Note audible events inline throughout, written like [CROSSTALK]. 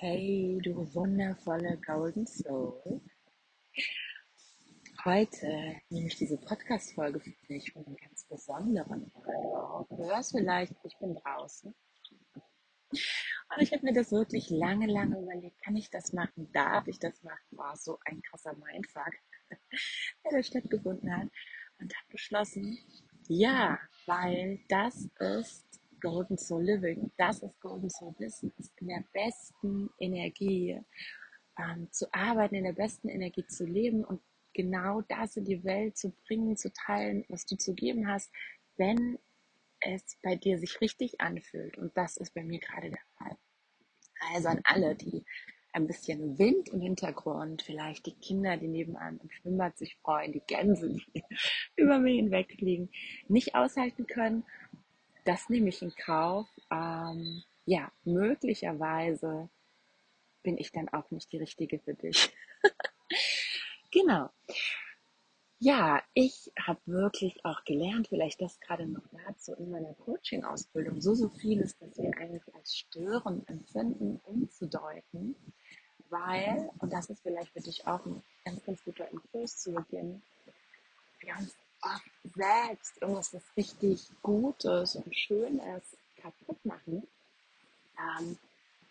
Hey, du wundervolle Golden Soul. Heute nehme ich diese Podcast-Folge für dich von einem ganz besonderen Du hörst vielleicht, ich bin draußen. Und ich habe mir das wirklich lange, lange überlegt. Kann ich das machen? Darf ich das machen? War so ein krasser Mindfuck, [LAUGHS] der da stattgefunden hat. Und habe beschlossen, ja, weil das ist Golden Soul Living, das ist Golden Soul Business, in der besten Energie ähm, zu arbeiten, in der besten Energie zu leben und genau das in die Welt zu bringen, zu teilen, was du zu geben hast, wenn es bei dir sich richtig anfühlt. Und das ist bei mir gerade der Fall. Also an alle, die ein bisschen Wind im Hintergrund, vielleicht die Kinder, die nebenan im Schwimmbad sich freuen, die Gänse, die [LAUGHS] über mir hinwegfliegen, nicht aushalten können das nehme ich in Kauf. Ähm, ja, möglicherweise bin ich dann auch nicht die Richtige für dich. [LAUGHS] genau. Ja, ich habe wirklich auch gelernt, vielleicht das gerade noch dazu in meiner Coaching-Ausbildung, so, so vieles, dass wir eigentlich als störend empfinden, umzudeuten, weil, und das ist vielleicht für dich auch ein ganz, ganz guter Impuls zu Beginn, wir uns oft selbst irgendwas, was richtig Gutes und Schönes kaputt machen. Ähm,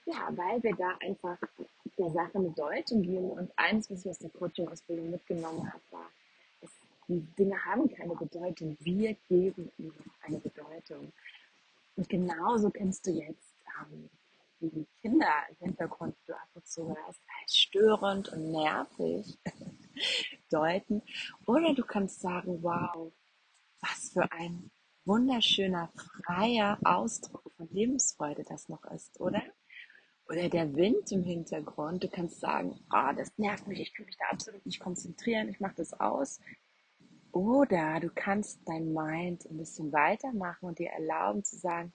ja, weil wir da einfach der Sache eine Deutung geben. Und eins, was ich aus der Coaching-Ausbildung mitgenommen habe, war, dass die Dinge haben keine Bedeutung. Wir geben ihnen eine Bedeutung. Und genauso kennst du jetzt ähm, die Kinder im Hintergrund, die du ab und zu hörst, als störend und nervig [LAUGHS] deuten. Oder du kannst sagen, wow, was für ein wunderschöner, freier Ausdruck von Lebensfreude das noch ist, oder? Oder der Wind im Hintergrund. Du kannst sagen, oh, das nervt mich, ich kann mich da absolut nicht konzentrieren, ich mache das aus. Oder du kannst dein Mind ein bisschen weitermachen und dir erlauben zu sagen,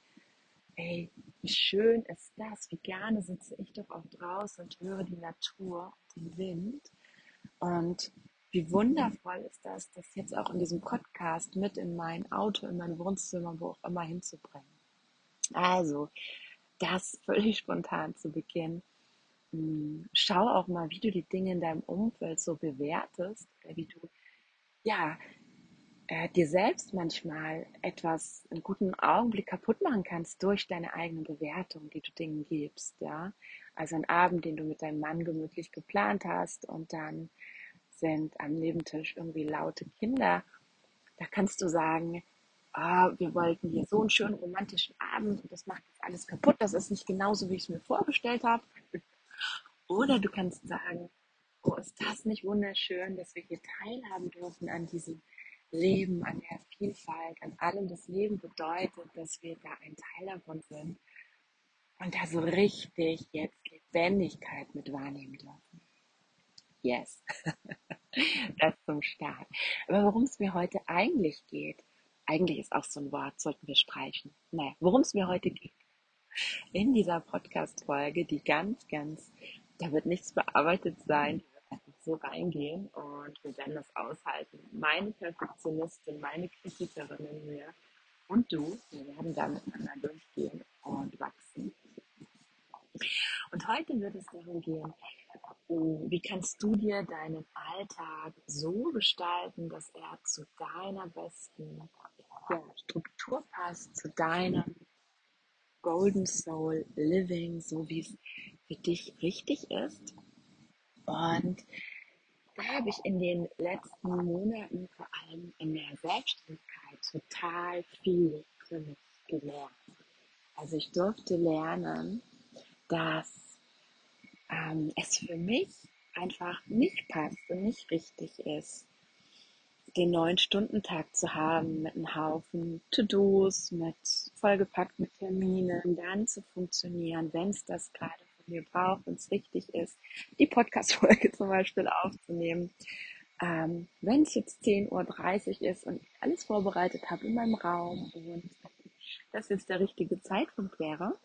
ey, wie schön ist das, wie gerne sitze ich doch auch draußen und höre die Natur den Wind. Und wie wundervoll ist das, das jetzt auch in diesem Podcast mit in mein Auto, in mein Wohnzimmer, wo auch immer hinzubringen. Also, das völlig spontan zu Beginn. Hm, schau auch mal, wie du die Dinge in deinem Umfeld so bewertest, wie du, ja, äh, dir selbst manchmal etwas, einen guten Augenblick kaputt machen kannst durch deine eigene Bewertung, die du Dingen gibst, ja. Also ein Abend, den du mit deinem Mann gemütlich geplant hast und dann sind am Nebentisch irgendwie laute Kinder, da kannst du sagen, ah, wir wollten hier so einen schönen romantischen Abend und das macht jetzt alles kaputt, das ist nicht genauso, wie ich es mir vorgestellt habe. Oder du kannst sagen, oh, ist das nicht wunderschön, dass wir hier teilhaben dürfen an diesem Leben, an der Vielfalt, an allem. Das Leben bedeutet, dass wir da ein Teil davon sind und da so richtig jetzt Lebendigkeit mit wahrnehmen dürfen. Yes. [LAUGHS] das zum Start. Aber worum es mir heute eigentlich geht, eigentlich ist auch so ein Wort, sollten wir streichen. Naja, worum es mir heute geht. In dieser Podcast-Folge, die ganz, ganz, da wird nichts bearbeitet sein, so reingehen und wir werden das aushalten. Meine Perfektionistin, meine Kritikerin in mir und du, wir werden da miteinander durchgehen und wachsen. Und heute wird es darum gehen, wie kannst du dir deinen Alltag so gestalten, dass er zu deiner besten ja, Struktur passt, zu deinem Golden Soul Living, so wie es für dich richtig ist. Und da habe ich in den letzten Monaten, vor allem in der Selbstständigkeit, total viel für mich gelernt. Also ich durfte lernen, dass ähm, es für mich einfach nicht passt und nicht richtig ist, den neun Stunden Tag zu haben mit einem Haufen To-Dos, mit vollgepackt mit Terminen, dann zu funktionieren, wenn es das gerade von mir braucht, wenn es richtig ist, die Podcast-Folge [LAUGHS] zum Beispiel aufzunehmen. Ähm, wenn es jetzt 10.30 Uhr ist und ich alles vorbereitet habe in meinem Raum und das jetzt der richtige Zeitpunkt wäre,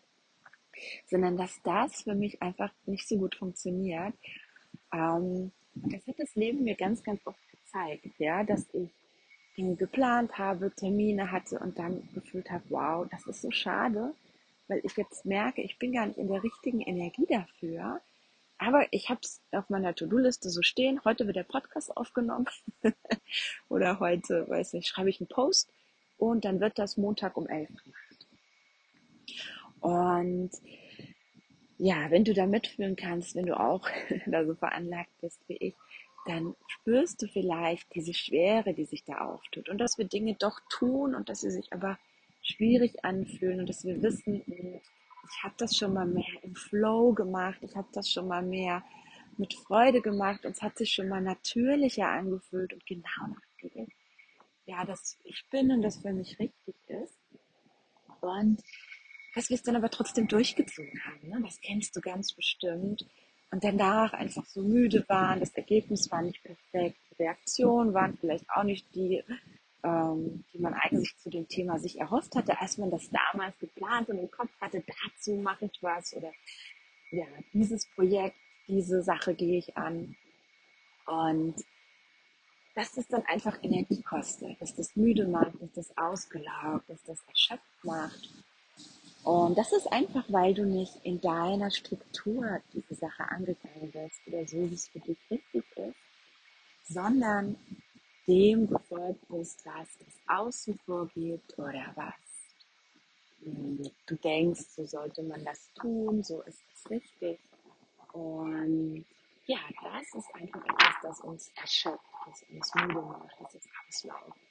sondern dass das für mich einfach nicht so gut funktioniert. Ähm, das hat das Leben mir ganz, ganz oft gezeigt, ja, dass ich Dinge geplant habe, Termine hatte und dann gefühlt habe, wow, das ist so schade, weil ich jetzt merke, ich bin gar nicht in der richtigen Energie dafür. Aber ich habe es auf meiner To-Do-Liste so stehen. Heute wird der Podcast aufgenommen. [LAUGHS] Oder heute, weiß nicht, schreibe ich einen Post. Und dann wird das Montag um elf gemacht. Und ja, wenn du da mitfühlen kannst, wenn du auch [LAUGHS] da so veranlagt bist wie ich, dann spürst du vielleicht diese Schwere, die sich da auftut und dass wir Dinge doch tun und dass sie sich aber schwierig anfühlen und dass wir wissen, hm, ich habe das schon mal mehr im Flow gemacht, ich habe das schon mal mehr mit Freude gemacht und es hat sich schon mal natürlicher angefühlt und genau nach dem, ja, dass ich bin und das für mich richtig ist. Und dass wir es dann aber trotzdem durchgezogen haben. Ne? Das kennst du ganz bestimmt und danach einfach so müde waren, das Ergebnis war nicht perfekt, die Reaktionen waren vielleicht auch nicht die, ähm, die man eigentlich zu dem Thema sich erhofft hatte, als man das damals geplant und im Kopf hatte, dazu mache ich was oder ja, dieses Projekt, diese Sache gehe ich an. Und dass das dann einfach Energie kostet, dass das müde macht, dass das ausgelaugt, dass das erschöpft macht. Und das ist einfach, weil du nicht in deiner Struktur diese Sache angegangen bist oder so, wie es für dich richtig ist, sondern dem gefolgt bist, was das Außen vorgibt oder was du denkst, so sollte man das tun, so ist es richtig. Und ja, das ist einfach etwas, das uns erschöpft, das uns müde macht, das uns auslaugt.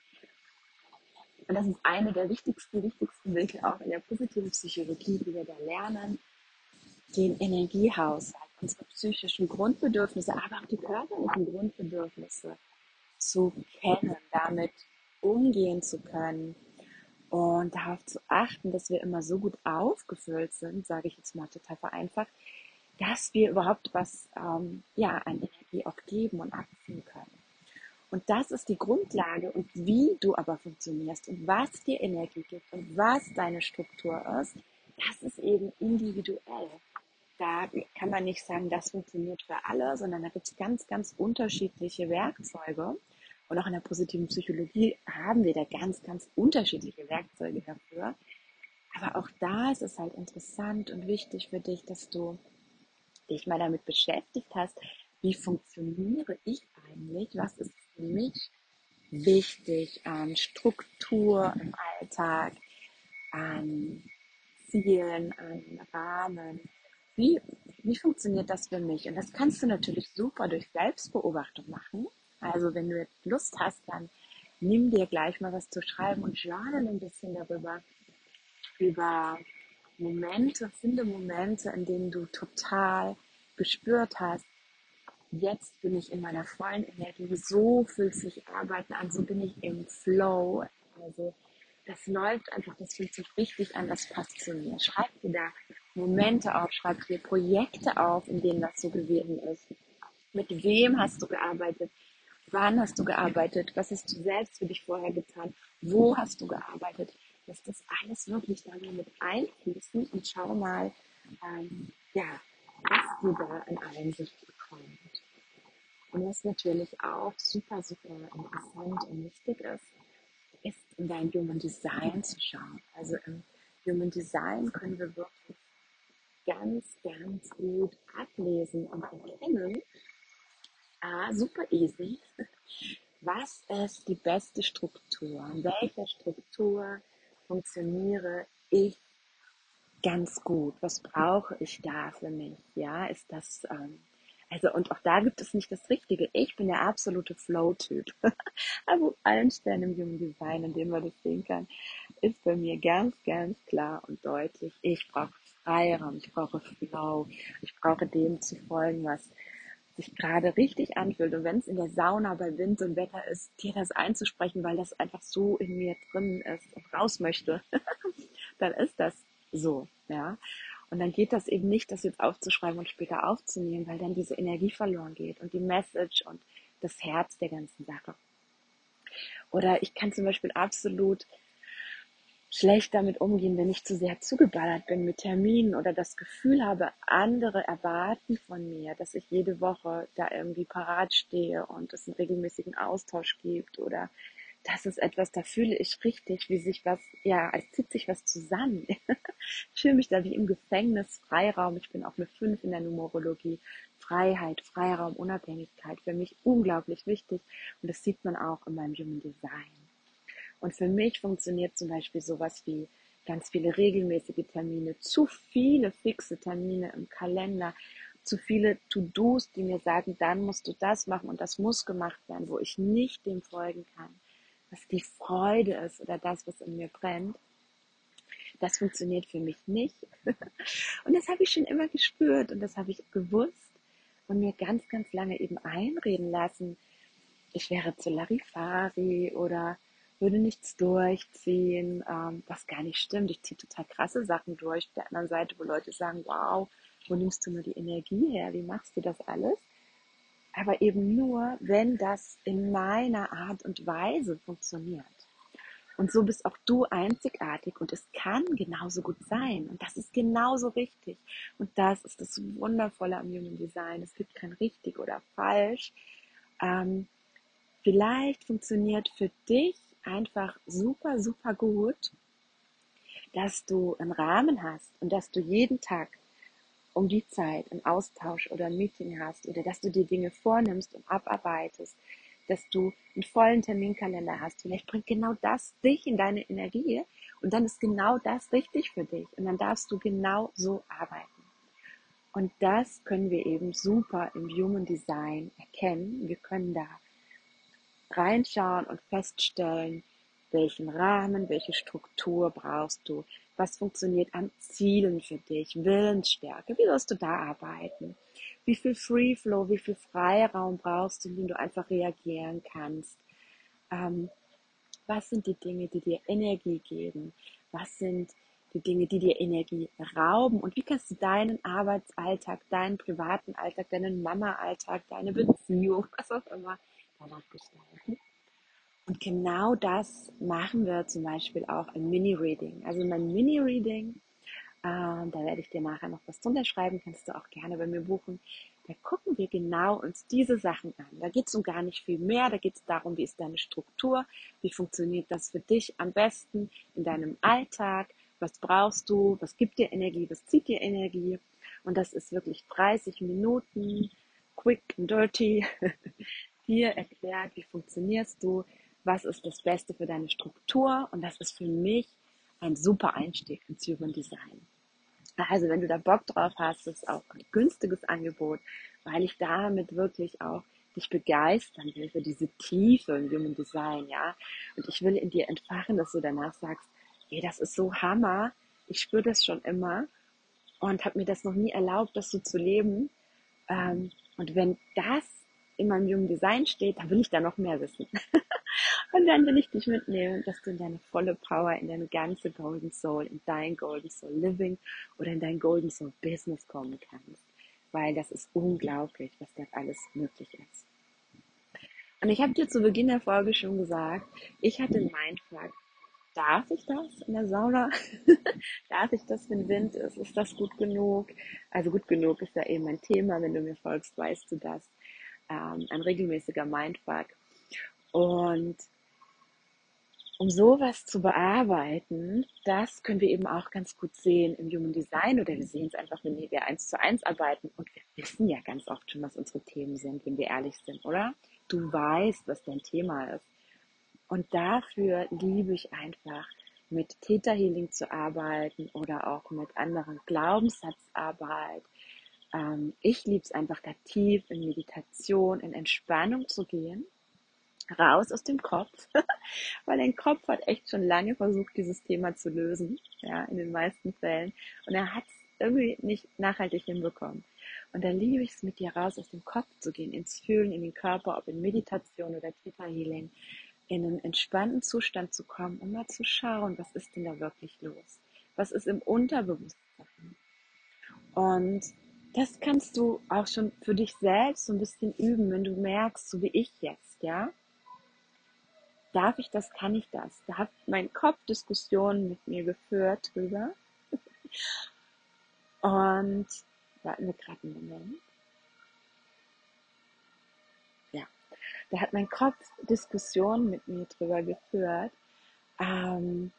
Und das ist eine der wichtigsten, wichtigsten Wege auch in der positiven Psychologie, die wir da lernen, den Energiehaushalt, unsere psychischen Grundbedürfnisse, aber auch die körperlichen Grundbedürfnisse zu kennen, damit umgehen zu können und darauf zu achten, dass wir immer so gut aufgefüllt sind, sage ich jetzt mal total vereinfacht, dass wir überhaupt was ähm, ja, an Energie auch geben und abziehen können. Und das ist die Grundlage und wie du aber funktionierst und was dir Energie gibt und was deine Struktur ist, das ist eben individuell. Da kann man nicht sagen, das funktioniert für alle, sondern da gibt es ganz, ganz unterschiedliche Werkzeuge. Und auch in der positiven Psychologie haben wir da ganz, ganz unterschiedliche Werkzeuge dafür. Aber auch da ist es halt interessant und wichtig für dich, dass du dich mal damit beschäftigt hast, wie funktioniere ich eigentlich, was ist für mich wichtig an Struktur im Alltag, an Zielen, an Rahmen. Wie, wie funktioniert das für mich? Und das kannst du natürlich super durch Selbstbeobachtung machen. Also wenn du jetzt Lust hast, dann nimm dir gleich mal was zu schreiben und journal ein bisschen darüber, über Momente, finde Momente, in denen du total gespürt hast, jetzt bin ich in meiner vollen Energie, so fühlt sich Arbeiten an, so bin ich im Flow. Also das läuft einfach, das fühlt sich richtig an, das passt zu mir. Schreib dir da Momente auf, schreib dir Projekte auf, in denen das so gewesen ist. Mit wem hast du gearbeitet? Wann hast du gearbeitet? Was hast du selbst für dich vorher getan? Wo hast du gearbeitet? Lass das alles wirklich da mit einfließen und schau mal, ähm, ja, was du da in Einsicht bekommst. Und was natürlich auch super, super interessant und wichtig ist, ist in dein Human Design zu schauen. Also im Human Design können wir wirklich ganz, ganz gut ablesen und erkennen, ah, super easy, [LAUGHS] was ist die beste Struktur? In welcher Struktur funktioniere ich ganz gut? Was brauche ich da für mich? Ja, ist das ähm, also, und auch da gibt es nicht das Richtige. Ich bin der absolute Flow-Typ. [LAUGHS] also, allen Stellen im Human Design, in dem man das sehen kann, ist bei mir ganz, ganz klar und deutlich. Ich brauche Freiraum, ich brauche Flow, ich brauche dem zu folgen, was sich gerade richtig anfühlt. Und wenn es in der Sauna bei Wind und Wetter ist, dir das einzusprechen, weil das einfach so in mir drin ist und raus möchte, [LAUGHS] dann ist das so, ja. Und dann geht das eben nicht, das jetzt aufzuschreiben und später aufzunehmen, weil dann diese Energie verloren geht und die Message und das Herz der ganzen Sache. Oder ich kann zum Beispiel absolut schlecht damit umgehen, wenn ich zu sehr zugeballert bin mit Terminen oder das Gefühl habe, andere erwarten von mir, dass ich jede Woche da irgendwie parat stehe und es einen regelmäßigen Austausch gibt oder das ist etwas, da fühle ich richtig, wie sich was, ja, als zieht sich was zusammen. [LAUGHS] ich fühle mich da wie im Gefängnis, Freiraum. Ich bin auch eine 5 in der Numerologie. Freiheit, Freiraum, Unabhängigkeit für mich unglaublich wichtig. Und das sieht man auch in meinem Human Design. Und für mich funktioniert zum Beispiel sowas wie ganz viele regelmäßige Termine, zu viele fixe Termine im Kalender, zu viele To-Dos, die mir sagen, dann musst du das machen und das muss gemacht werden, wo ich nicht dem folgen kann was die Freude ist oder das, was in mir brennt, das funktioniert für mich nicht. [LAUGHS] Und das habe ich schon immer gespürt und das habe ich gewusst und mir ganz, ganz lange eben einreden lassen. Ich wäre zu Larifari oder würde nichts durchziehen, ähm, was gar nicht stimmt. Ich ziehe total krasse Sachen durch. Auf der anderen Seite, wo Leute sagen, wow, wo nimmst du nur die Energie her? Wie machst du das alles? Aber eben nur, wenn das in meiner Art und Weise funktioniert. Und so bist auch du einzigartig und es kann genauso gut sein. Und das ist genauso richtig. Und das ist das Wundervolle am Human Design. Es gibt kein richtig oder falsch. Ähm, vielleicht funktioniert für dich einfach super, super gut, dass du einen Rahmen hast und dass du jeden Tag um die Zeit einen Austausch oder ein Meeting hast oder dass du dir Dinge vornimmst und abarbeitest, dass du einen vollen Terminkalender hast. Vielleicht bringt genau das dich in deine Energie und dann ist genau das richtig für dich und dann darfst du genau so arbeiten. Und das können wir eben super im Human Design erkennen. Wir können da reinschauen und feststellen, welchen Rahmen, welche Struktur brauchst du, was funktioniert an Zielen für dich? Willensstärke. Wie wirst du da arbeiten? Wie viel Free Flow, wie viel Freiraum brauchst du, in dem du einfach reagieren kannst? Ähm, was sind die Dinge, die dir Energie geben? Was sind die Dinge, die dir Energie rauben? Und wie kannst du deinen Arbeitsalltag, deinen privaten Alltag, deinen Mama-Alltag, deine Beziehung, [LAUGHS] was auch immer, danach gestalten? Und genau das machen wir zum Beispiel auch im Mini-Reading. Also mein Mini-Reading, äh, da werde ich dir nachher noch was drunter schreiben, kannst du auch gerne bei mir buchen. Da gucken wir genau uns diese Sachen an. Da geht es um gar nicht viel mehr. Da geht es darum, wie ist deine Struktur, wie funktioniert das für dich am besten in deinem Alltag, was brauchst du, was gibt dir Energie, was zieht dir Energie. Und das ist wirklich 30 Minuten, quick and dirty, [LAUGHS] hier erklärt, wie funktionierst du, was ist das Beste für deine Struktur und das ist für mich ein super Einstieg ins Human Design. Also wenn du da Bock drauf hast, ist auch ein günstiges Angebot, weil ich damit wirklich auch dich begeistern will für diese Tiefe im Human Design, ja. Und ich will in dir entfachen, dass du danach sagst, ey, das ist so Hammer, ich spüre das schon immer und habe mir das noch nie erlaubt, das so zu leben. Ähm, und wenn das in meinem Human Design steht, dann will ich da noch mehr wissen. [LAUGHS] Und dann will ich dich mitnehmen, dass du in deine volle Power, in deine ganze Golden Soul, in dein Golden Soul Living oder in dein Golden Soul Business kommen kannst. Weil das ist unglaublich, was da alles möglich ist. Und ich habe dir zu Beginn der Folge schon gesagt, ich hatte einen Mindfuck. Darf ich das in der Sauna? [LAUGHS] Darf ich das, wenn Wind ist? Ist das gut genug? Also gut genug ist ja eben mein Thema. Wenn du mir folgst, weißt du das. Ähm, ein regelmäßiger Mindfuck. Und um sowas zu bearbeiten, das können wir eben auch ganz gut sehen im Human Design oder wir sehen es einfach, wenn wir eins zu eins arbeiten und wir wissen ja ganz oft schon, was unsere Themen sind, wenn wir ehrlich sind, oder? Du weißt, was dein Thema ist. Und dafür liebe ich einfach, mit Theta Healing zu arbeiten oder auch mit anderen Glaubenssatzarbeit. Ähm, ich liebe es einfach da tief in Meditation, in Entspannung zu gehen raus aus dem Kopf, [LAUGHS] weil dein Kopf hat echt schon lange versucht, dieses Thema zu lösen, ja, in den meisten Fällen. Und er hat es irgendwie nicht nachhaltig hinbekommen. Und da liebe ich es, mit dir raus aus dem Kopf zu gehen, ins Fühlen, in den Körper, ob in Meditation oder Theta Healing, in einen entspannten Zustand zu kommen, um mal zu schauen, was ist denn da wirklich los? Was ist im Unterbewusstsein? Und das kannst du auch schon für dich selbst so ein bisschen üben, wenn du merkst, so wie ich jetzt, ja, darf ich das, kann ich das? Da hat mein Kopf Diskussionen mit mir geführt drüber. [LAUGHS] Und warten wir gerade einen Moment. Ja. Da hat mein Kopf Diskussionen mit mir drüber geführt. Ähm,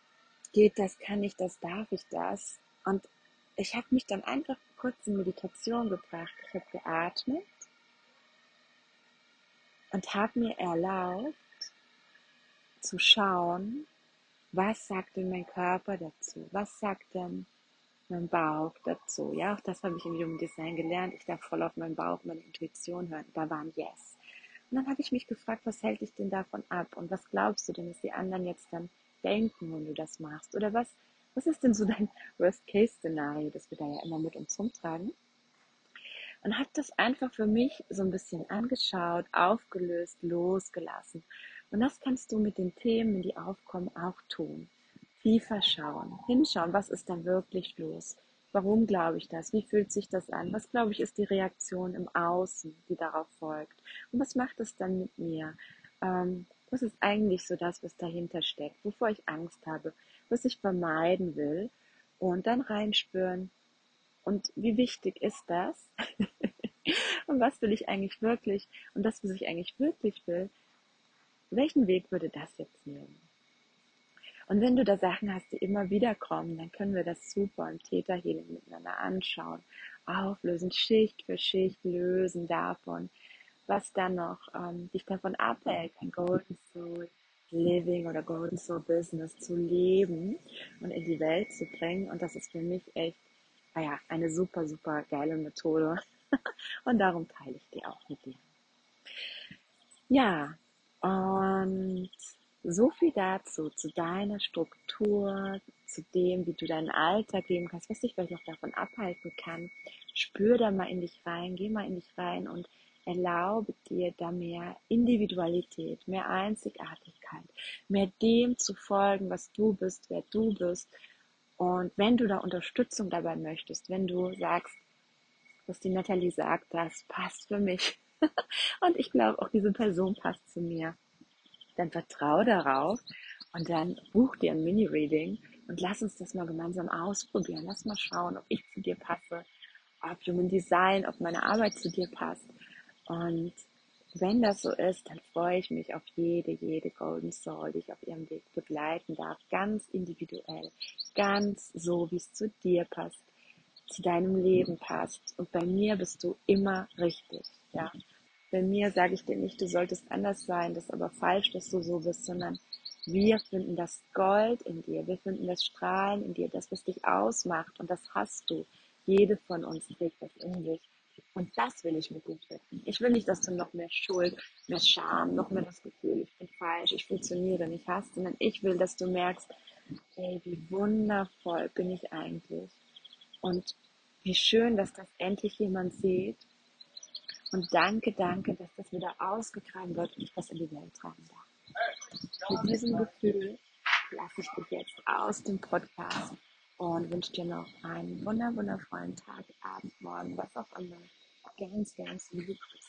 geht das, kann ich das, darf ich das? Und ich habe mich dann einfach kurz in Meditation gebracht. Ich habe geatmet und habe mir erlaubt zu schauen, was sagt denn mein Körper dazu? Was sagt denn mein Bauch dazu? Ja, auch das habe ich im Human Design gelernt. Ich darf voll auf meinen Bauch, meine Intuition hören. Da war ein Yes. Und dann habe ich mich gefragt, was hält dich denn davon ab? Und was glaubst du denn, dass die anderen jetzt dann denken, wenn du das machst? Oder was, was ist denn so dein Worst-Case-Szenario, das wir da ja immer mit uns rumtragen? Und habe das einfach für mich so ein bisschen angeschaut, aufgelöst, losgelassen. Und das kannst du mit den Themen, die aufkommen, auch tun. Tiefer schauen, hinschauen, was ist da wirklich los? Warum glaube ich das? Wie fühlt sich das an? Was glaube ich ist die Reaktion im Außen, die darauf folgt? Und was macht es dann mit mir? Ähm, was ist eigentlich so das, was dahinter steckt? Wovor ich Angst habe? Was ich vermeiden will? Und dann reinspüren. Und wie wichtig ist das? [LAUGHS] und was will ich eigentlich wirklich? Und das, was ich eigentlich wirklich will, welchen Weg würde das jetzt nehmen? Und wenn du da Sachen hast, die immer wieder kommen, dann können wir das super im Theta miteinander anschauen, auflösen, Schicht für Schicht lösen davon, was dann noch ähm, dich davon abhält, ein Golden Soul Living oder Golden Soul Business zu leben und in die Welt zu bringen. Und das ist für mich echt, naja, eine super, super geile Methode. [LAUGHS] und darum teile ich die auch mit dir. Ja, und so viel dazu, zu deiner Struktur, zu dem, wie du deinen Alltag leben kannst, was dich vielleicht noch davon abhalten kann. Spür da mal in dich rein, geh mal in dich rein und erlaube dir da mehr Individualität, mehr Einzigartigkeit, mehr dem zu folgen, was du bist, wer du bist. Und wenn du da Unterstützung dabei möchtest, wenn du sagst, was die Natalie sagt, das passt für mich, [LAUGHS] und ich glaube, auch diese Person passt zu mir. Dann vertraue darauf und dann buch dir ein Mini-Reading und lass uns das mal gemeinsam ausprobieren. Lass mal schauen, ob ich zu dir passe, ob Human Design, ob meine Arbeit zu dir passt. Und wenn das so ist, dann freue ich mich auf jede, jede Golden Soul, die ich auf ihrem Weg begleiten darf. Ganz individuell, ganz so, wie es zu dir passt, zu deinem Leben passt. Und bei mir bist du immer richtig. Ja. Bei mir sage ich dir nicht, du solltest anders sein, das ist aber falsch, dass du so bist, sondern wir finden das Gold in dir, wir finden das Strahlen in dir, das, was dich ausmacht und das hast du. Jede von uns trägt das in sich. Und das will ich mit dir finden. Ich will nicht, dass du noch mehr Schuld, mehr Scham, noch mehr das Gefühl, ich bin falsch, ich funktioniere nicht hast, sondern ich will, dass du merkst, ey, wie wundervoll bin ich eigentlich. Und wie schön, dass das endlich jemand sieht und danke, danke, dass das wieder ausgetragen wird und ich das in die Welt tragen darf. Mit diesem Gefühl lasse ich dich jetzt aus dem Podcast und wünsche dir noch einen wunder, wundervollen Tag, Abend, Morgen, was auch immer. Ganz, ganz liebe Grüße.